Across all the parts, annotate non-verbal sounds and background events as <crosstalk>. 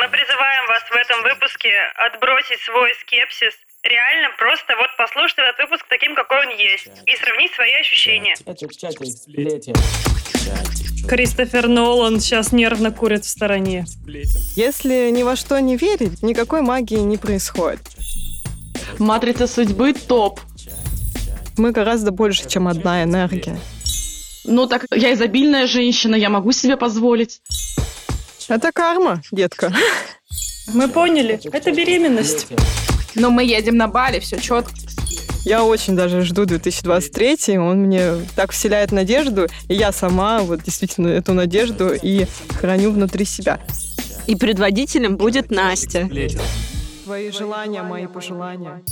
мы призываем вас в этом выпуске отбросить свой скепсис. Реально просто вот послушать этот выпуск таким, какой он есть, и сравнить свои ощущения. Кристофер Нолан сейчас нервно курит в стороне. Если ни во что не верить, никакой магии не происходит. Матрица судьбы топ. Мы гораздо больше, чем одна энергия. Ну так я изобильная женщина, я могу себе позволить. Это карма, детка. Мы поняли, это беременность. Но мы едем на Бали, все четко. Я очень даже жду 2023, он мне так вселяет надежду, и я сама вот действительно эту надежду и храню внутри себя. И предводителем будет Настя. Твои желания, мои пожелания.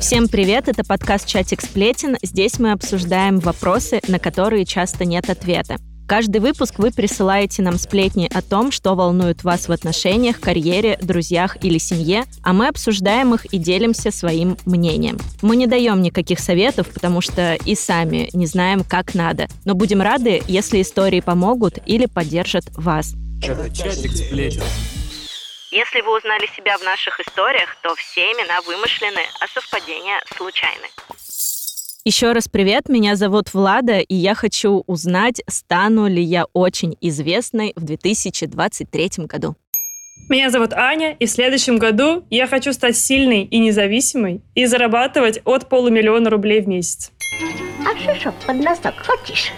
Всем привет, это подкаст «Чатик сплетен». Здесь мы обсуждаем вопросы, на которые часто нет ответа. Каждый выпуск вы присылаете нам сплетни о том, что волнует вас в отношениях, карьере, друзьях или семье, а мы обсуждаем их и делимся своим мнением. Мы не даем никаких советов, потому что и сами не знаем, как надо. Но будем рады, если истории помогут или поддержат вас. Если вы узнали себя в наших историях, то все имена вымышлены, а совпадения случайны. Еще раз привет, меня зовут Влада, и я хочу узнать, стану ли я очень известной в 2023 году. Меня зовут Аня, и в следующем году я хочу стать сильной и независимой и зарабатывать от полумиллиона рублей в месяц. А шишок под носок хочешь?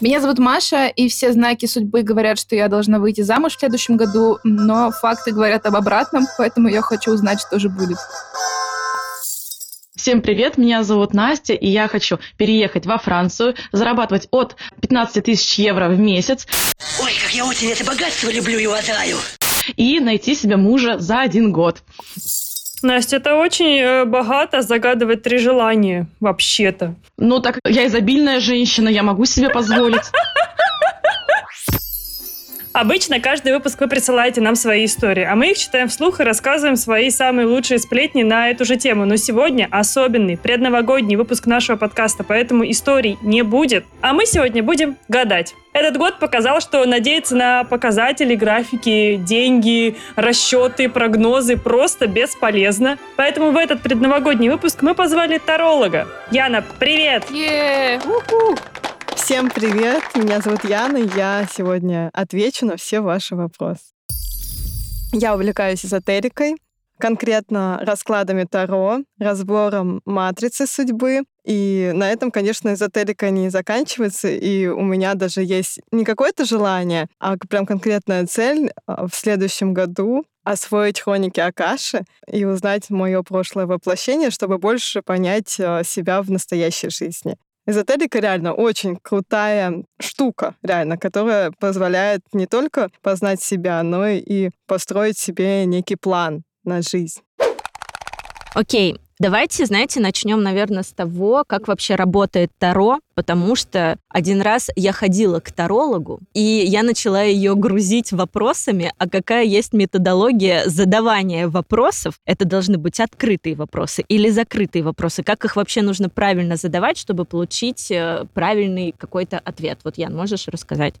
Меня зовут Маша, и все знаки судьбы говорят, что я должна выйти замуж в следующем году, но факты говорят об обратном, поэтому я хочу узнать, что же будет. Всем привет, меня зовут Настя, и я хочу переехать во Францию, зарабатывать от 15 тысяч евро в месяц. Ой, как я очень это богатство люблю и уважаю. И найти себе мужа за один год. Настя, это очень э, богато загадывать три желания, вообще-то. Ну так я изобильная женщина, я могу себе позволить. <laughs> Обычно каждый выпуск вы присылаете нам свои истории, а мы их читаем вслух и рассказываем свои самые лучшие сплетни на эту же тему. Но сегодня особенный предновогодний выпуск нашего подкаста, поэтому историй не будет. А мы сегодня будем гадать. Этот год показал, что надеяться на показатели, графики, деньги, расчеты, прогнозы просто бесполезно. Поэтому в этот предновогодний выпуск мы позвали таролога. Яна, привет! Е, Всем привет, меня зовут Яна, я сегодня отвечу на все ваши вопросы. Я увлекаюсь эзотерикой, конкретно раскладами Таро, разбором матрицы судьбы. И на этом, конечно, эзотерика не заканчивается, и у меня даже есть не какое-то желание, а прям конкретная цель а, в следующем году освоить хроники Акаши и узнать мое прошлое воплощение, чтобы больше понять а, себя в настоящей жизни. Эзотерика реально очень крутая штука, реально, которая позволяет не только познать себя, но и построить себе некий план на жизнь. Окей, давайте, знаете, начнем, наверное, с того, как вообще работает Таро, потому что один раз я ходила к тарологу, и я начала ее грузить вопросами, а какая есть методология задавания вопросов. Это должны быть открытые вопросы или закрытые вопросы. Как их вообще нужно правильно задавать, чтобы получить э, правильный какой-то ответ? Вот, Ян, можешь рассказать?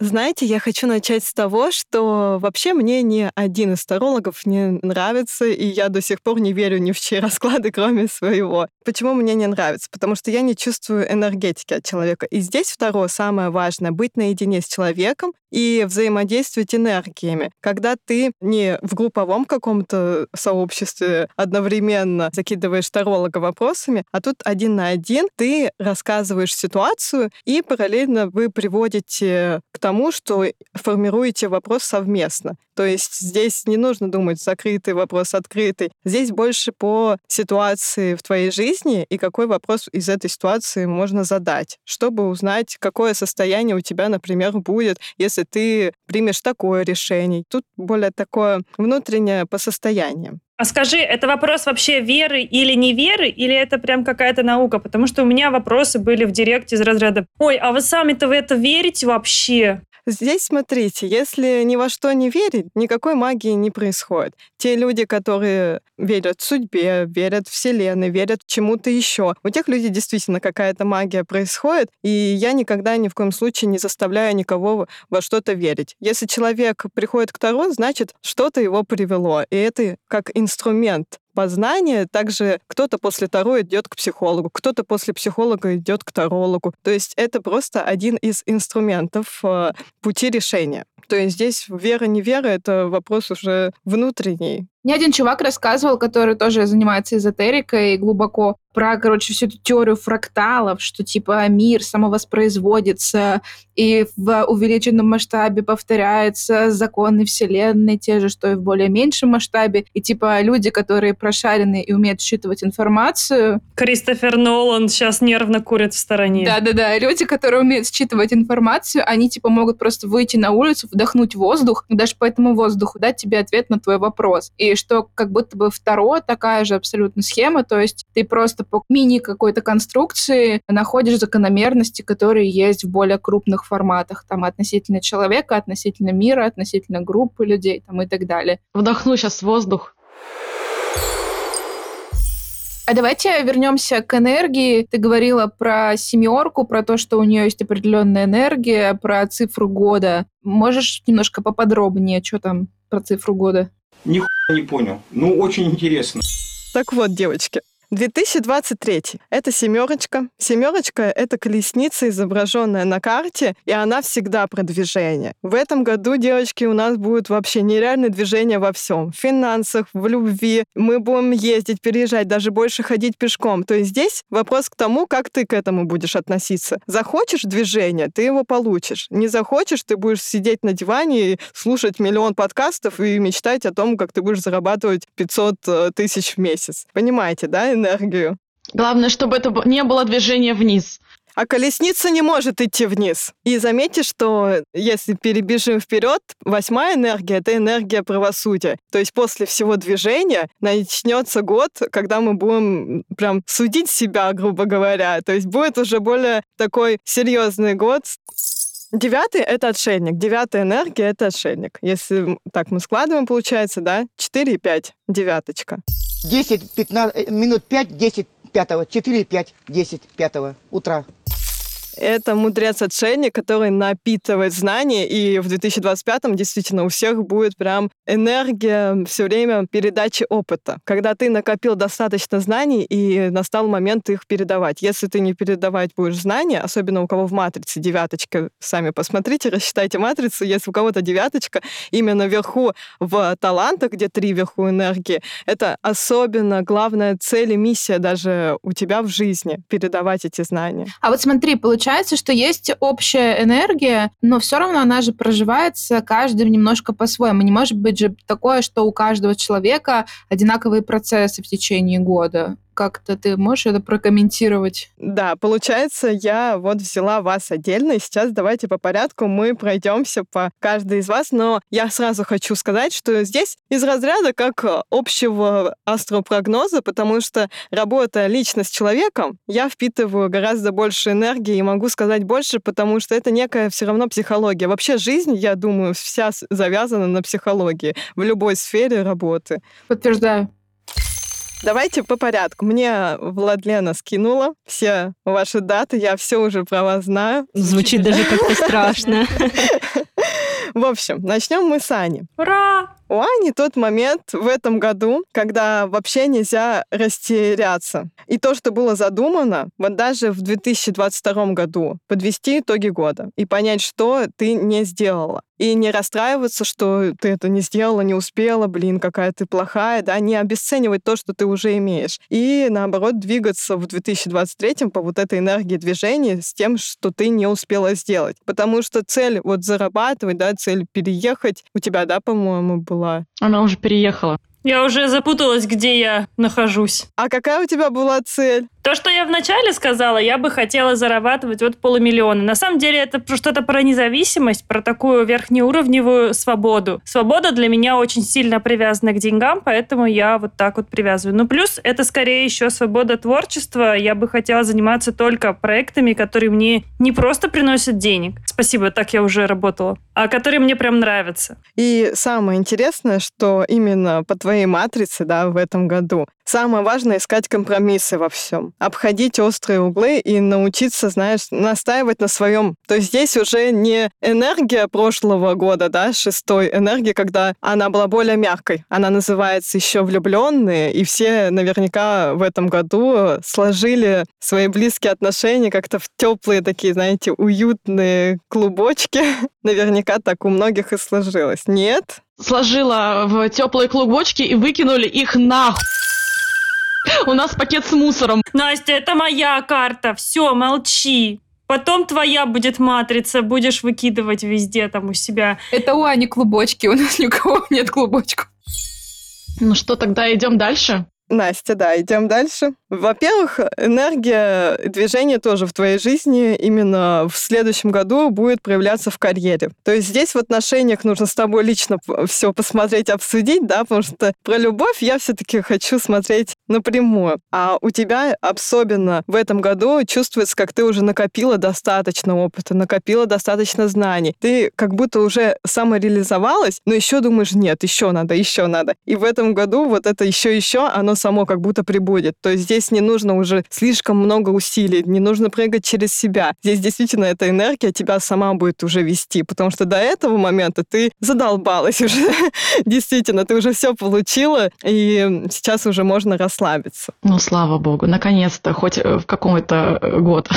Знаете, я хочу начать с того, что вообще мне ни один из тарологов не нравится, и я до сих пор не верю ни в чьи <laughs> расклады, кроме своего. Почему мне не нравится? Потому что я не чувствую энергетики от человека. И здесь второе самое важное — быть наедине с человеком и взаимодействовать энергиями. Когда ты не в групповом каком-то сообществе одновременно закидываешь таролога вопросами, а тут один на один ты рассказываешь ситуацию, и параллельно вы приводите к что формируете вопрос совместно. То есть здесь не нужно думать закрытый вопрос, открытый. Здесь больше по ситуации в твоей жизни и какой вопрос из этой ситуации можно задать, чтобы узнать, какое состояние у тебя, например, будет, если ты примешь такое решение. Тут более такое внутреннее по состояниям. А скажи, это вопрос вообще веры или не веры, или это прям какая-то наука? Потому что у меня вопросы были в директе из разряда «Ой, а вы сами-то в это верите вообще?» Здесь, смотрите, если ни во что не верить, никакой магии не происходит. Те люди, которые верят в судьбе, верят в Вселенной, верят чему-то еще, у тех людей действительно какая-то магия происходит, и я никогда ни в коем случае не заставляю никого во что-то верить. Если человек приходит к Таро, значит, что-то его привело, и это как инструмент познания. Также кто-то после Таро идет к психологу, кто-то после психолога идет к тарологу. То есть это просто один из инструментов э, пути решения. То есть здесь вера, не вера, это вопрос уже внутренний. Мне один чувак рассказывал, который тоже занимается эзотерикой глубоко, про, короче, всю эту теорию фракталов, что, типа, мир самовоспроизводится и в увеличенном масштабе повторяются законы Вселенной, те же, что и в более меньшем масштабе. И, типа, люди, которые прошарены и умеют считывать информацию... Кристофер Нолан сейчас нервно курит в стороне. Да-да-да, люди, которые умеют считывать информацию, они, типа, могут просто выйти на улицу, вдохнуть воздух, и даже по этому воздуху дать тебе ответ на твой вопрос. И что как будто бы второе такая же абсолютно схема, то есть ты просто по мини какой-то конструкции находишь закономерности, которые есть в более крупных форматах, там относительно человека, относительно мира, относительно группы людей там, и так далее. Вдохну сейчас воздух. А давайте вернемся к энергии. Ты говорила про семерку, про то, что у нее есть определенная энергия, про цифру года. Можешь немножко поподробнее, что там про цифру года? Ни не понял. Ну, очень интересно. Так вот, девочки, 2023. Это семерочка. Семерочка — это колесница, изображенная на карте, и она всегда про движение. В этом году, девочки, у нас будет вообще нереальное движение во всем. В финансах, в любви. Мы будем ездить, переезжать, даже больше ходить пешком. То есть здесь вопрос к тому, как ты к этому будешь относиться. Захочешь движение, ты его получишь. Не захочешь, ты будешь сидеть на диване и слушать миллион подкастов и мечтать о том, как ты будешь зарабатывать 500 э, тысяч в месяц. Понимаете, да? Энергию. Главное, чтобы это не было движения вниз. А колесница не может идти вниз. И заметьте, что если перебежим вперед, восьмая энергия — это энергия правосудия. То есть после всего движения начнется год, когда мы будем прям судить себя, грубо говоря. То есть будет уже более такой серьезный год. Девятый — это отшельник. Девятая энергия — это отшельник. Если так мы складываем, получается, да? Четыре и пять. Девяточка. 10, 15, минут 5, 10, 5, 4, 5, 10, 5 утра. Это мудрец-отшельник, который напитывает знания, и в 2025-м действительно у всех будет прям энергия все время передачи опыта. Когда ты накопил достаточно знаний, и настал момент их передавать. Если ты не передавать будешь знания, особенно у кого в матрице девяточка, сами посмотрите, рассчитайте матрицу, если у кого-то девяточка, именно вверху в талантах, где три вверху энергии, это особенно главная цель и миссия даже у тебя в жизни, передавать эти знания. А вот смотри, получается, получается, что есть общая энергия, но все равно она же проживается каждым немножко по-своему. Не может быть же такое, что у каждого человека одинаковые процессы в течение года как-то ты можешь это прокомментировать? Да, получается, я вот взяла вас отдельно, и сейчас давайте по порядку мы пройдемся по каждой из вас, но я сразу хочу сказать, что здесь из разряда как общего астропрогноза, потому что работая лично с человеком, я впитываю гораздо больше энергии и могу сказать больше, потому что это некая все равно психология. Вообще жизнь, я думаю, вся завязана на психологии в любой сфере работы. Подтверждаю. Давайте по порядку. Мне Владлена скинула все ваши даты, я все уже про вас знаю. Звучит даже как-то <laughs> страшно. В общем, начнем мы с Ани. Ура! У Ани тот момент в этом году, когда вообще нельзя растеряться. И то, что было задумано, вот даже в 2022 году, подвести итоги года и понять, что ты не сделала. И не расстраиваться, что ты это не сделала, не успела, блин, какая ты плохая, да, не обесценивать то, что ты уже имеешь. И, наоборот, двигаться в 2023 по вот этой энергии движения с тем, что ты не успела сделать. Потому что цель вот зарабатывать, да, цель переехать, у тебя, да, по-моему, была? Она уже переехала. Я уже запуталась, где я нахожусь. А какая у тебя была цель? То, что я вначале сказала, я бы хотела зарабатывать вот полумиллиона. На самом деле это что-то про независимость, про такую верхнеуровневую свободу. Свобода для меня очень сильно привязана к деньгам, поэтому я вот так вот привязываю. Ну, плюс это скорее еще свобода творчества. Я бы хотела заниматься только проектами, которые мне не просто приносят денег. Спасибо, так я уже работала. А которые мне прям нравятся. И самое интересное, что именно по твоей матрице, да, в этом году самое важное искать компромиссы во всем, обходить острые углы и научиться, знаешь, настаивать на своем. То есть здесь уже не энергия прошлого года, да, шестой энергия, когда она была более мягкой. Она называется еще влюбленные, и все наверняка в этом году сложили свои близкие отношения как-то в теплые такие, знаете, уютные клубочки. <laughs> Наверняка так у многих и сложилось. Нет? Сложила в теплые клубочки и выкинули их нахуй. У нас пакет с мусором. Настя, это моя карта. Все, молчи. Потом твоя будет матрица, будешь выкидывать везде там у себя. Это у Ани клубочки, у нас ни у кого нет клубочков. Ну что, тогда идем дальше? Настя, да, идем дальше. Во-первых, энергия движения тоже в твоей жизни именно в следующем году будет проявляться в карьере. То есть здесь в отношениях нужно с тобой лично все посмотреть, обсудить, да, потому что про любовь я все-таки хочу смотреть напрямую. А у тебя особенно в этом году чувствуется, как ты уже накопила достаточно опыта, накопила достаточно знаний. Ты как будто уже самореализовалась, но еще думаешь, нет, еще надо, еще надо. И в этом году вот это еще-еще, оно само как будто прибудет. То есть здесь не нужно уже слишком много усилий, не нужно прыгать через себя. Здесь действительно эта энергия тебя сама будет уже вести, потому что до этого момента ты задолбалась <laughs> уже. действительно, ты уже все получила, и сейчас уже можно расслабиться. Ну, слава богу, наконец-то, хоть э, в какой-то э, год.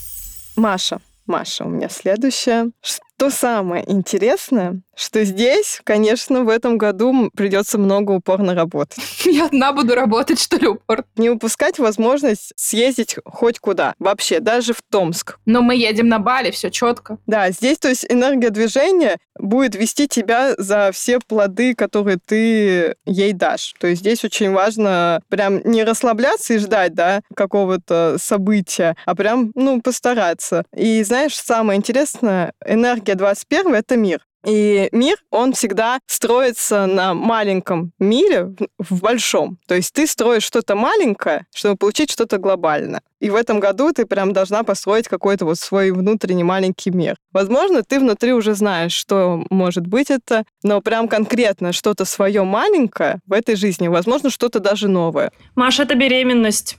<laughs> Маша, Маша, у меня следующее. Что самое интересное, что здесь, конечно, в этом году придется много упорно работать. <laughs> Я одна буду работать, что ли, упор? Не упускать возможность съездить хоть куда, вообще, даже в Томск. Но мы едем на Бали, все четко. Да, здесь, то есть, энергия движения будет вести тебя за все плоды, которые ты ей дашь. То есть здесь очень важно прям не расслабляться и ждать, да, какого-то события, а прям, ну, постараться. И знаешь, самое интересное, энергия энергия 21 — это мир. И мир, он всегда строится на маленьком мире в большом. То есть ты строишь что-то маленькое, чтобы получить что-то глобальное. И в этом году ты прям должна построить какой-то вот свой внутренний маленький мир. Возможно, ты внутри уже знаешь, что может быть это, но прям конкретно что-то свое маленькое в этой жизни, возможно, что-то даже новое. Маша, это беременность.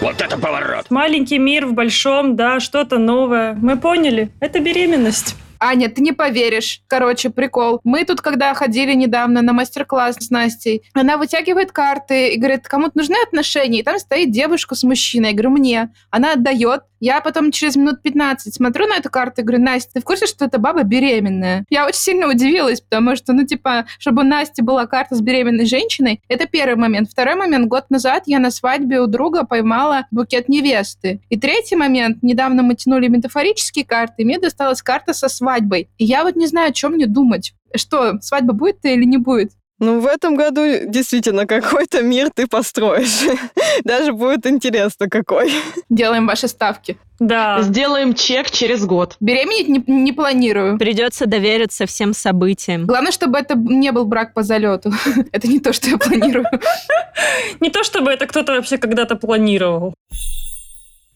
Вот это поворот! Маленький мир в большом, да, что-то новое. Мы поняли, это беременность. Аня, ты не поверишь. Короче, прикол. Мы тут, когда ходили недавно на мастер-класс с Настей, она вытягивает карты и говорит, кому-то нужны отношения, и там стоит девушка с мужчиной. Я говорю, мне. Она отдает. Я потом через минут 15 смотрю на эту карту и говорю, Настя, ты в курсе, что эта баба беременная? Я очень сильно удивилась, потому что, ну, типа, чтобы у Насти была карта с беременной женщиной, это первый момент. Второй момент, год назад я на свадьбе у друга поймала букет невесты. И третий момент, недавно мы тянули метафорические карты, и мне досталась карта со свадьбой. И я вот не знаю, о чем мне думать. Что, свадьба будет или не будет? Ну, в этом году действительно какой-то мир ты построишь. <laughs> Даже будет интересно какой. Делаем ваши ставки. Да. Сделаем чек через год. Беременеть не, не планирую. Придется довериться всем событиям. Главное, чтобы это не был брак по залету. <laughs> это не то, что я планирую. <laughs> не то, чтобы это кто-то вообще когда-то планировал.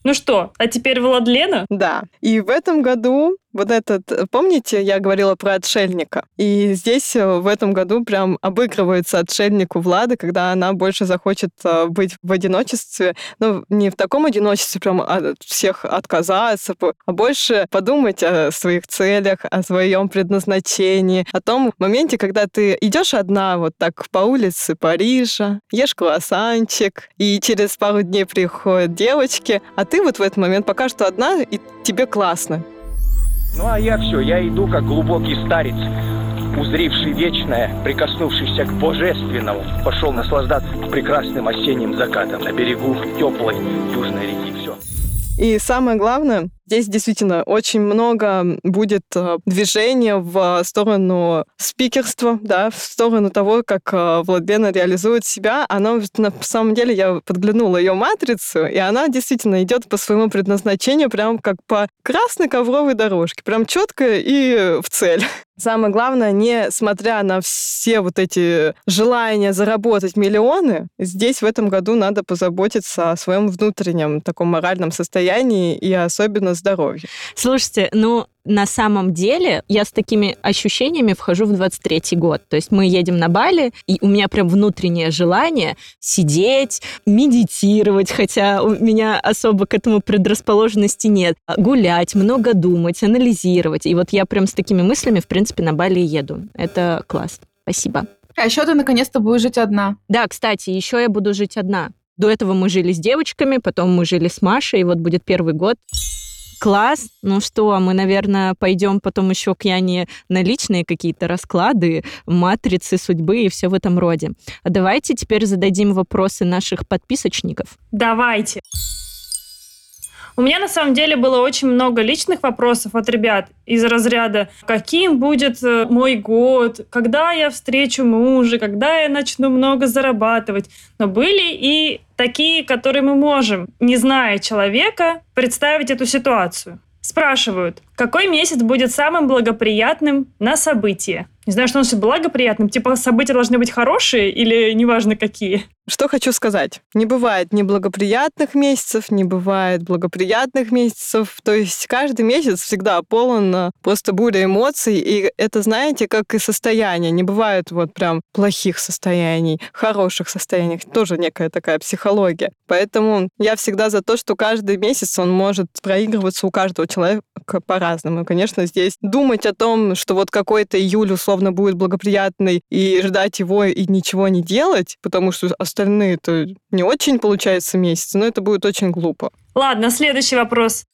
Ну что, а теперь Владлена? Да. И в этом году вот этот, э, помните, я говорила про отшельника? И здесь э, в этом году прям обыгрывается отшельнику Влада, когда она больше захочет э, быть в одиночестве. Ну, не в таком одиночестве, прям от всех отказаться, а больше подумать о своих целях, о своем предназначении, о том моменте, когда ты идешь одна вот так по улице Парижа, ешь круассанчик, и через пару дней приходят девочки, а ты вот в этот момент пока что одна, и тебе классно. Ну а я все, я иду как глубокий старец, узривший вечное, прикоснувшийся к божественному, пошел наслаждаться прекрасным осенним закатом на берегу теплой южной реки. Все. И самое главное, Здесь действительно очень много будет э, движения в сторону спикерства, да, в сторону того, как э, Владлена реализует себя. Она, на самом деле, я подглянула ее матрицу, и она действительно идет по своему предназначению прям как по красной ковровой дорожке, прям четко и в цель. Самое главное, несмотря на все вот эти желания заработать миллионы, здесь в этом году надо позаботиться о своем внутреннем таком моральном состоянии и особенно здоровье. Слушайте, ну, на самом деле я с такими ощущениями вхожу в 23-й год. То есть мы едем на Бали, и у меня прям внутреннее желание сидеть, медитировать, хотя у меня особо к этому предрасположенности нет, гулять, много думать, анализировать. И вот я прям с такими мыслями, в принципе, на Бали еду. Это класс. Спасибо. А еще ты наконец-то будешь жить одна. Да, кстати, еще я буду жить одна. До этого мы жили с девочками, потом мы жили с Машей, и вот будет первый год. Класс. Ну что, мы, наверное, пойдем потом еще к Яне на личные какие-то расклады, матрицы судьбы и все в этом роде. А давайте теперь зададим вопросы наших подписочников. Давайте. У меня на самом деле было очень много личных вопросов от ребят из разряда «Каким будет э, мой год? Когда я встречу мужа? Когда я начну много зарабатывать?» Но были и такие, которые мы можем, не зная человека, представить эту ситуацию. Спрашивают, какой месяц будет самым благоприятным на событие? Не знаю, что он благоприятным. Типа события должны быть хорошие или неважно какие? Что хочу сказать. Не бывает неблагоприятных месяцев, не бывает благоприятных месяцев. То есть каждый месяц всегда полон э, просто буря эмоций. И это, знаете, как и состояние. Не бывает вот прям плохих состояний, хороших состояний. Тоже некая такая психология. Поэтому я всегда за то, что каждый месяц он может проигрываться у каждого человека по-разному. И, конечно, здесь думать о том, что вот какой-то июль условно будет благоприятный, и ждать его и ничего не делать, потому что остальные это не очень получается месяц, но это будет очень глупо. Ладно, следующий вопрос.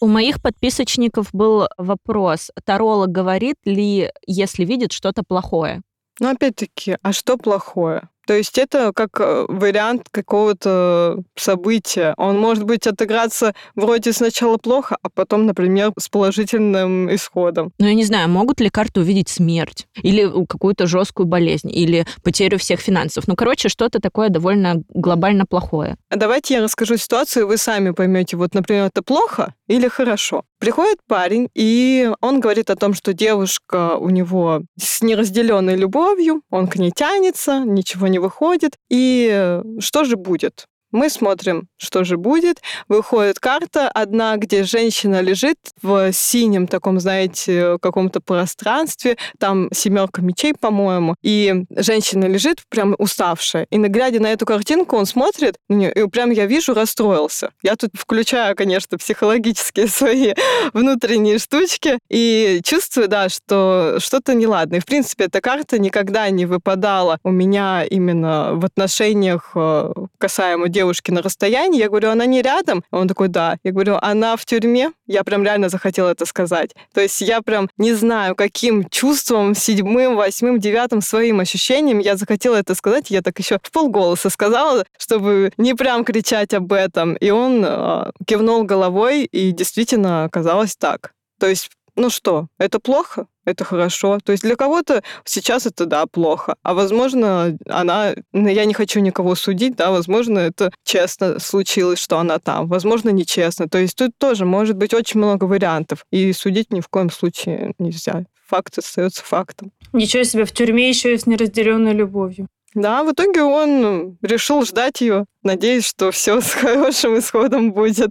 У моих подписочников был вопрос. Таролог говорит ли, если видит что-то плохое? Но опять-таки, а что плохое? То есть это как э, вариант какого-то события. Он может быть отыграться вроде сначала плохо, а потом, например, с положительным исходом. Ну, я не знаю, могут ли карты увидеть смерть? Или какую-то жесткую болезнь? Или потерю всех финансов? Ну, короче, что-то такое довольно глобально плохое. А давайте я расскажу ситуацию, и вы сами поймете, вот, например, это плохо или хорошо. Приходит парень, и он говорит о том, что девушка у него с неразделенной любовью, он к ней тянется, ничего не выходит. И что же будет? Мы смотрим, что же будет. Выходит карта одна, где женщина лежит в синем таком, знаете, каком-то пространстве. Там семерка мечей, по-моему. И женщина лежит прям уставшая. И глядя на эту картинку, он смотрит, и прям я вижу, расстроился. Я тут включаю, конечно, психологические <laughs> свои внутренние штучки и чувствую, да, что что-то неладно. И, в принципе, эта карта никогда не выпадала у меня именно в отношениях э, касаемо девушки на расстоянии. Я говорю, она не рядом? Он такой, да. Я говорю, она в тюрьме? Я прям реально захотела это сказать. То есть я прям не знаю, каким чувством, седьмым, восьмым, девятым своим ощущением я захотела это сказать. Я так еще в полголоса сказала, чтобы не прям кричать об этом. И он э, кивнул головой, и действительно оказалось так. То есть ну что, это плохо? это хорошо. То есть для кого-то сейчас это, да, плохо. А возможно, она... Ну, я не хочу никого судить, да, возможно, это честно случилось, что она там. Возможно, нечестно. То есть тут тоже может быть очень много вариантов. И судить ни в коем случае нельзя. Факт остается фактом. Ничего себе, в тюрьме еще и с неразделенной любовью. Да, в итоге он решил ждать ее, надеясь, что все с <laughs> хорошим исходом будет.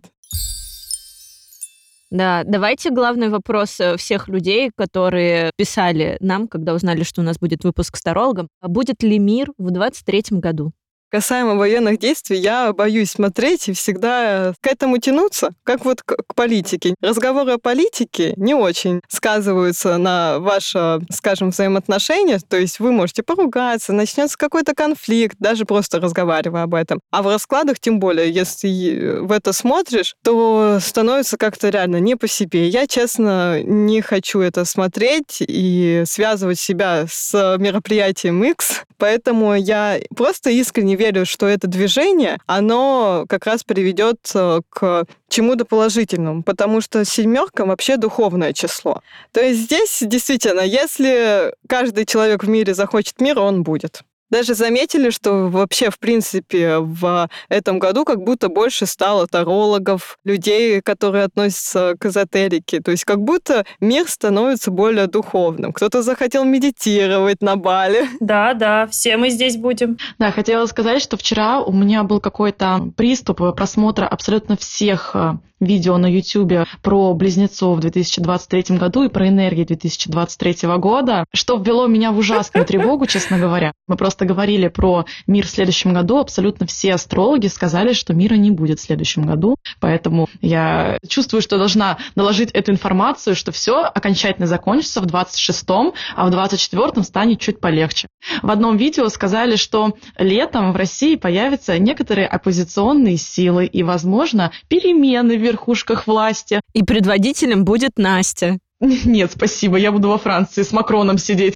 Да, давайте главный вопрос э, всех людей, которые писали нам, когда узнали, что у нас будет выпуск с тарологом. А будет ли мир в 23 году? Касаемо военных действий, я боюсь смотреть и всегда к этому тянуться, как вот к, к политике. Разговоры о политике не очень сказываются на ваше, скажем, взаимоотношения, то есть вы можете поругаться, начнется какой-то конфликт, даже просто разговаривая об этом. А в раскладах, тем более, если в это смотришь, то становится как-то реально не по себе. Я, честно, не хочу это смотреть и связывать себя с мероприятием X, Поэтому я просто искренне верю, что это движение, оно как раз приведет э, к чему-то положительному, потому что семерка вообще духовное число. То есть здесь действительно, если каждый человек в мире захочет мира, он будет. Даже заметили, что вообще, в принципе, в этом году как будто больше стало тарологов, людей, которые относятся к эзотерике. То есть как будто мир становится более духовным. Кто-то захотел медитировать на Бали. <laughs> Да, да, все мы здесь будем. Да, хотела сказать, что вчера у меня был какой-то приступ просмотра абсолютно всех э, видео на YouTube про близнецов в 2023 году и про энергии 2023 года, что ввело меня в ужасную тревогу, честно говоря. Мы просто говорили про мир в следующем году, абсолютно все астрологи сказали, что мира не будет в следующем году, поэтому я чувствую, что должна наложить эту информацию, что все окончательно закончится в 26-м, а в 24-м станет чуть полегче. В одном видео сказали, что летом в России появятся некоторые оппозиционные силы и, возможно, перемены в верхушках власти. И предводителем будет Настя. <laughs> Нет, спасибо, я буду во Франции с Макроном сидеть.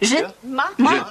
Je m'appelle.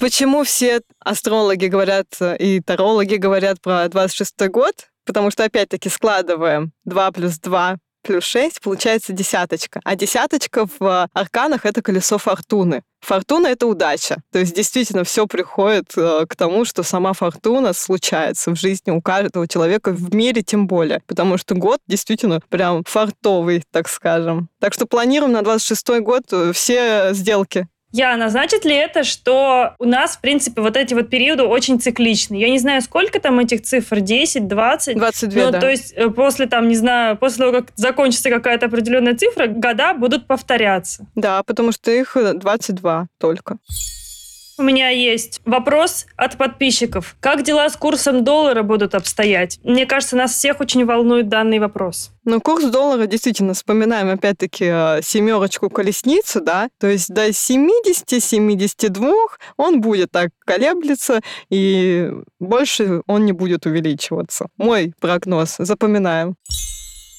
Почему все астрологи говорят и тарологи говорят про 26 год? Потому что, опять-таки, складываем 2 плюс 2 плюс 6, получается десяточка. А десяточка в арканах — это колесо фортуны. Фортуна — это удача. То есть действительно все приходит э, к тому, что сама фортуна случается в жизни у каждого человека, в мире тем более. Потому что год действительно прям фартовый, так скажем. Так что планируем на 26 год э, все сделки Яна, значит ли это, что у нас, в принципе, вот эти вот периоды очень цикличны? Я не знаю, сколько там этих цифр, 10, 20? 22, ну, да. То есть э, после там, не знаю, после того, как закончится какая-то определенная цифра, года будут повторяться. Да, потому что их 22 только. У меня есть вопрос от подписчиков. Как дела с курсом доллара будут обстоять? Мне кажется, нас всех очень волнует данный вопрос. Ну, курс доллара, действительно, вспоминаем опять-таки э, семерочку колесницу, да, то есть до 70-72 он будет так колеблется, и больше он не будет увеличиваться. Мой прогноз, запоминаем.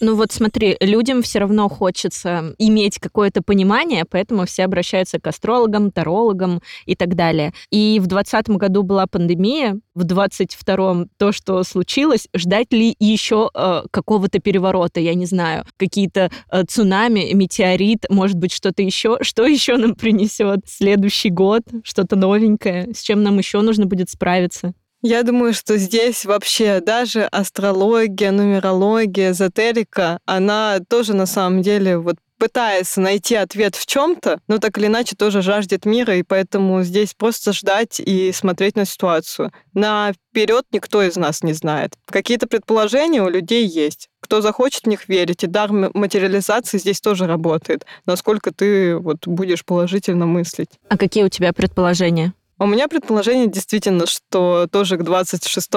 Ну вот смотри, людям все равно хочется иметь какое-то понимание, поэтому все обращаются к астрологам, тарологам и так далее. И в 2020 году была пандемия, в 22-м то, что случилось, ждать ли еще э, какого-то переворота, я не знаю, какие-то э, цунами, метеорит, может быть, что-то еще. Что еще нам принесет следующий год? Что-то новенькое? С чем нам еще нужно будет справиться? Я думаю, что здесь вообще даже астрология, нумерология, эзотерика, она тоже на самом деле вот пытается найти ответ в чем-то, но так или иначе тоже жаждет мира, и поэтому здесь просто ждать и смотреть на ситуацию. Наперед никто из нас не знает. Какие-то предположения у людей есть. Кто захочет в них верить, и дар материализации здесь тоже работает. Насколько ты вот будешь положительно мыслить. А какие у тебя предположения? У меня предположение действительно, что тоже к 26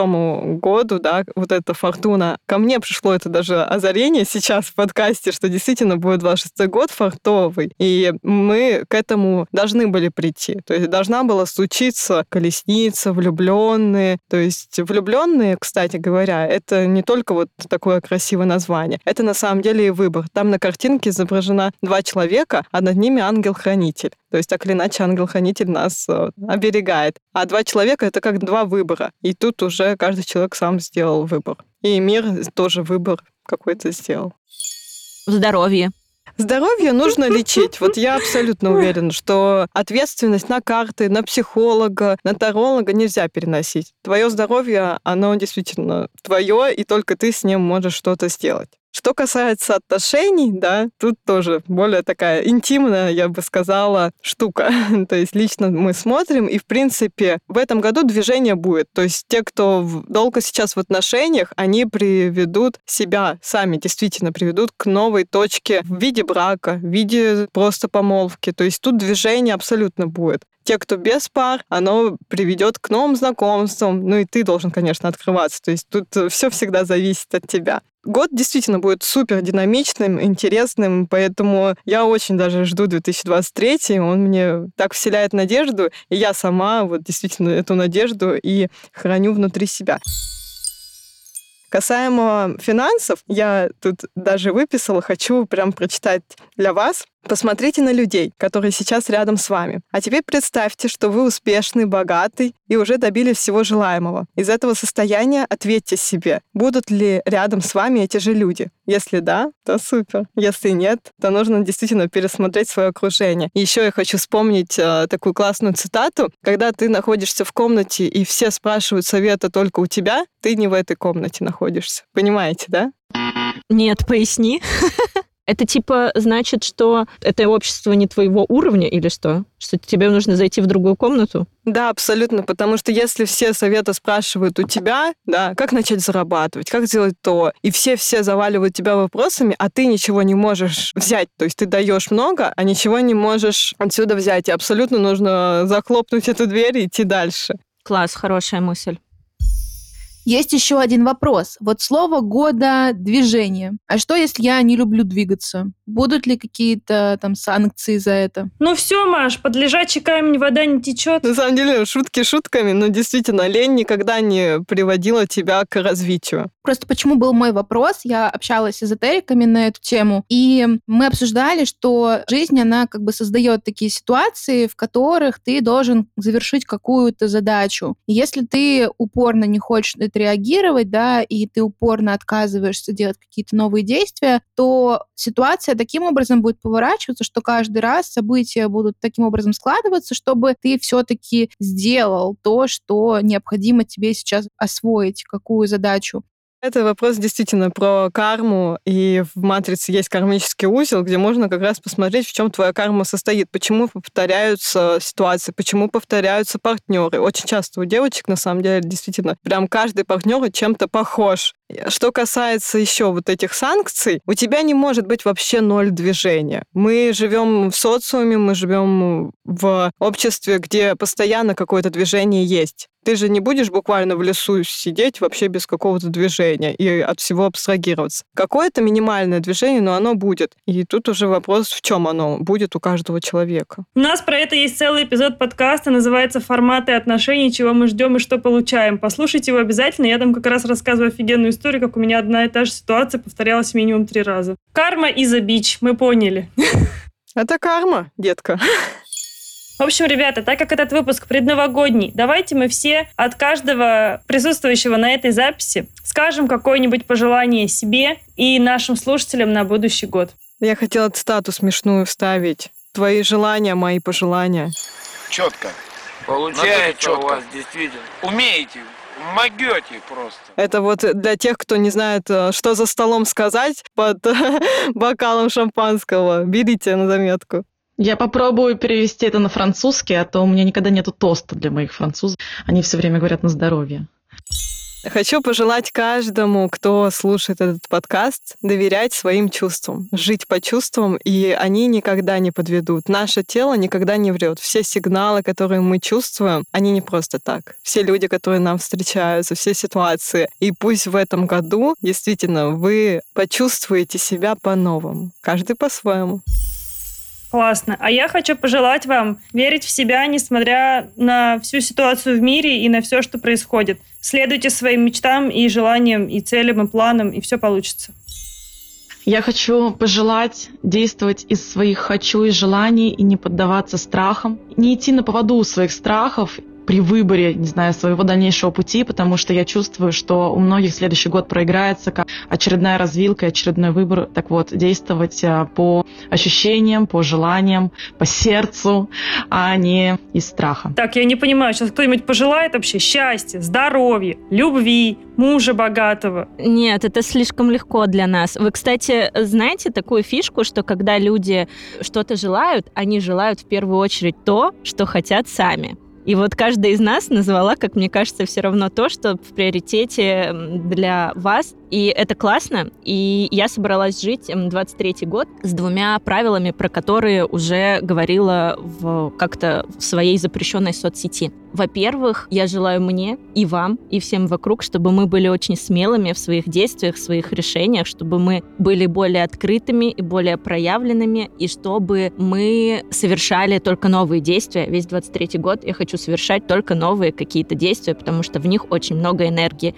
году, да, вот эта фортуна, ко мне пришло это даже озарение сейчас в подкасте, что действительно будет 26 год фартовый, и мы к этому должны были прийти. То есть должна была случиться колесница, влюбленные. То есть влюбленные, кстати говоря, это не только вот такое красивое название, это на самом деле и выбор. Там на картинке изображено два человека, а над ними ангел-хранитель. То есть так или иначе ангел-хранитель нас э, оберегает. А два человека — это как два выбора. И тут уже каждый человек сам сделал выбор. И мир тоже выбор какой-то сделал. Здоровье. Здоровье нужно лечить. Вот я абсолютно <laughs> уверена, что ответственность на карты, на психолога, на таролога нельзя переносить. Твое здоровье, оно действительно твое, и только ты с ним можешь что-то сделать. Что касается отношений, да, тут тоже более такая интимная, я бы сказала, штука. <laughs> То есть лично мы смотрим, и, в принципе, в этом году движение будет. То есть те, кто долго сейчас в отношениях, они приведут себя сами, действительно приведут к новой точке в виде брака, в виде просто помолвки. То есть тут движение абсолютно будет те, кто без пар, оно приведет к новым знакомствам. Ну и ты должен, конечно, открываться. То есть тут все всегда зависит от тебя. Год действительно будет супер динамичным, интересным, поэтому я очень даже жду 2023. Он мне так вселяет надежду, и я сама вот действительно эту надежду и храню внутри себя. Касаемо финансов, я тут даже выписала, хочу прям прочитать для вас Посмотрите на людей, которые сейчас рядом с вами. А теперь представьте, что вы успешный, богатый и уже добились всего желаемого. Из этого состояния ответьте себе, будут ли рядом с вами эти же люди. Если да, то супер. Если нет, то нужно действительно пересмотреть свое окружение. Еще я хочу вспомнить э, такую классную цитату. Когда ты находишься в комнате и все спрашивают совета только у тебя, ты не в этой комнате находишься. Понимаете, да? Нет, поясни. <laughs> Это типа значит, что это общество не твоего уровня или что? Что тебе нужно зайти в другую комнату? Да, абсолютно, потому что если все советы спрашивают у тебя, да, как начать зарабатывать, как сделать то, и все-все заваливают тебя вопросами, а ты ничего не можешь взять, то есть ты даешь много, а ничего не можешь отсюда взять, и абсолютно нужно захлопнуть эту дверь и идти дальше. Класс, хорошая мысль. Есть еще один вопрос. Вот слово года движение. А что, если я не люблю двигаться? Будут ли какие-то там санкции за это? Ну все, Маш, под лежачий камень вода не течет. На самом деле, шутки шутками, но действительно, лень никогда не приводила тебя к развитию. Просто почему был мой вопрос? Я общалась с эзотериками на эту тему, и мы обсуждали, что жизнь, она как бы создает такие ситуации, в которых ты должен завершить какую-то задачу. Если ты упорно не хочешь это реагировать, да, и ты упорно отказываешься делать какие-то новые действия, то ситуация таким образом будет поворачиваться, что каждый раз события будут таким образом складываться, чтобы ты все-таки сделал то, что необходимо тебе сейчас освоить, какую задачу. Это вопрос действительно про карму, и в «Матрице» есть кармический узел, где можно как раз посмотреть, в чем твоя карма состоит, почему повторяются ситуации, почему повторяются партнеры. Очень часто у девочек, на самом деле, действительно, прям каждый партнер чем-то похож. Что касается еще вот этих санкций, у тебя не может быть вообще ноль движения. Мы живем в социуме, мы живем в обществе, где постоянно какое-то движение есть. Ты же не будешь буквально в лесу сидеть вообще без какого-то движения и от всего абстрагироваться. Какое-то минимальное движение, но оно будет. И тут уже вопрос, в чем оно будет у каждого человека. У нас про это есть целый эпизод подкаста, называется «Форматы отношений. Чего мы ждем и что получаем». Послушайте его обязательно. Я там как раз рассказываю офигенную историю, как у меня одна и та же ситуация повторялась минимум три раза. Карма и за бич, мы поняли. <laughs> Это карма, детка. В общем, ребята, так как этот выпуск предновогодний, давайте мы все от каждого присутствующего на этой записи скажем какое-нибудь пожелание себе и нашим слушателям на будущий год. Я хотела цитату смешную вставить. Твои желания, мои пожелания. Четко. Получается у вас действительно. Умеете, могете просто. Это вот для тех, кто не знает, э, что за столом сказать под <laughs> бокалом шампанского. Берите на заметку. Я попробую перевести это на французский, а то у меня никогда нету тоста для моих французов. Они все время говорят на здоровье. Хочу пожелать каждому, кто слушает этот подкаст, доверять своим чувствам, жить по чувствам, и они никогда не подведут. Наше тело никогда не врет. Все сигналы, которые мы чувствуем, они не просто так. Все люди, которые нам встречаются, все ситуации. И пусть в этом году действительно вы почувствуете себя по-новому, каждый по-своему. Классно. А я хочу пожелать вам верить в себя, несмотря на всю ситуацию в мире и на все, что происходит. Следуйте своим мечтам и желаниям, и целям, и планам, и все получится. Я хочу пожелать действовать из своих хочу и желаний и не поддаваться страхам, не идти на поводу своих страхов при выборе, не знаю, своего дальнейшего пути, потому что я чувствую, что у многих следующий год проиграется как очередная развилка, очередной выбор. Так вот, действовать а, по ощущениям, по желаниям, по сердцу, а не из страха. Так, я не понимаю, сейчас кто-нибудь пожелает вообще счастья, здоровья, любви, мужа богатого? Нет, это слишком легко для нас. Вы, кстати, знаете такую фишку, что когда люди что-то желают, они желают в первую очередь то, что хотят сами. И вот каждая из нас назвала, как мне кажется, все равно то, что в приоритете для вас. И это классно. И я собралась жить 23-й год с двумя правилами, про которые уже говорила в, как-то в своей запрещенной соцсети. Во-первых, я желаю мне и вам, и всем вокруг, чтобы мы были очень смелыми в своих действиях, в своих решениях, чтобы мы были более открытыми и более проявленными, и чтобы мы совершали только новые действия. Весь 23-й год я хочу совершать только новые какие-то действия, потому что в них очень много энергии.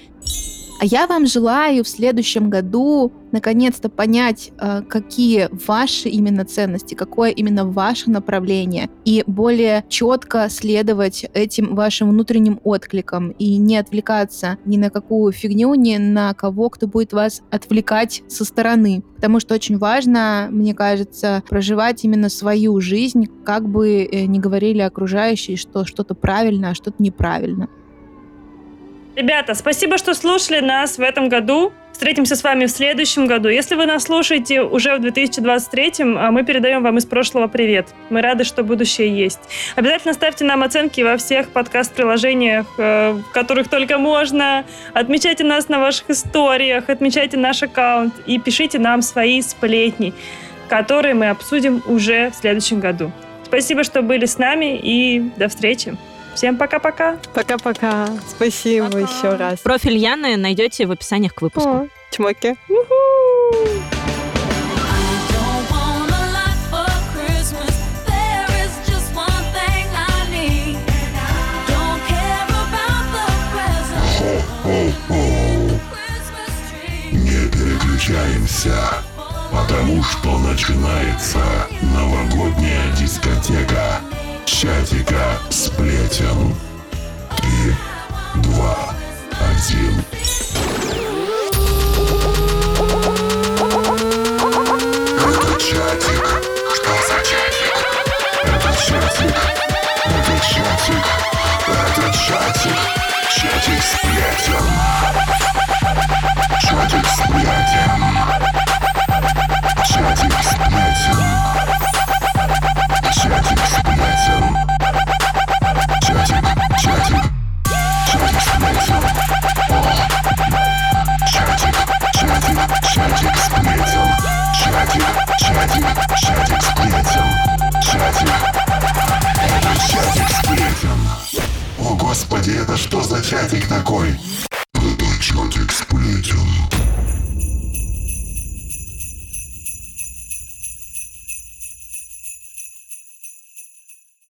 А я вам желаю в следующем году наконец-то понять, э, какие ваши именно ценности, какое именно ваше направление, и более четко следовать этим вашим внутренним откликам и не отвлекаться ни на какую фигню, ни на кого, кто будет вас отвлекать со стороны. Потому что очень важно, мне кажется, проживать именно свою жизнь, как бы э, ни говорили окружающие, что что-то правильно, а что-то неправильно. Ребята, спасибо, что слушали нас в этом году. Встретимся с вами в следующем году. Если вы нас слушаете уже в 2023, а мы передаем вам из прошлого привет. Мы рады, что будущее есть. Обязательно ставьте нам оценки во всех подкаст-приложениях, э, в которых только можно. Отмечайте нас на ваших историях, отмечайте наш аккаунт и пишите нам свои сплетни, которые мы обсудим уже в следующем году. Спасибо, что были с нами и до встречи. Всем пока-пока. Пока-пока. Спасибо пока. еще раз. Профиль Яны найдете в описаниях к выпуску. О, чмоки. Не переключаемся, потому что начинается новогодняя дискотека чатика сплетен.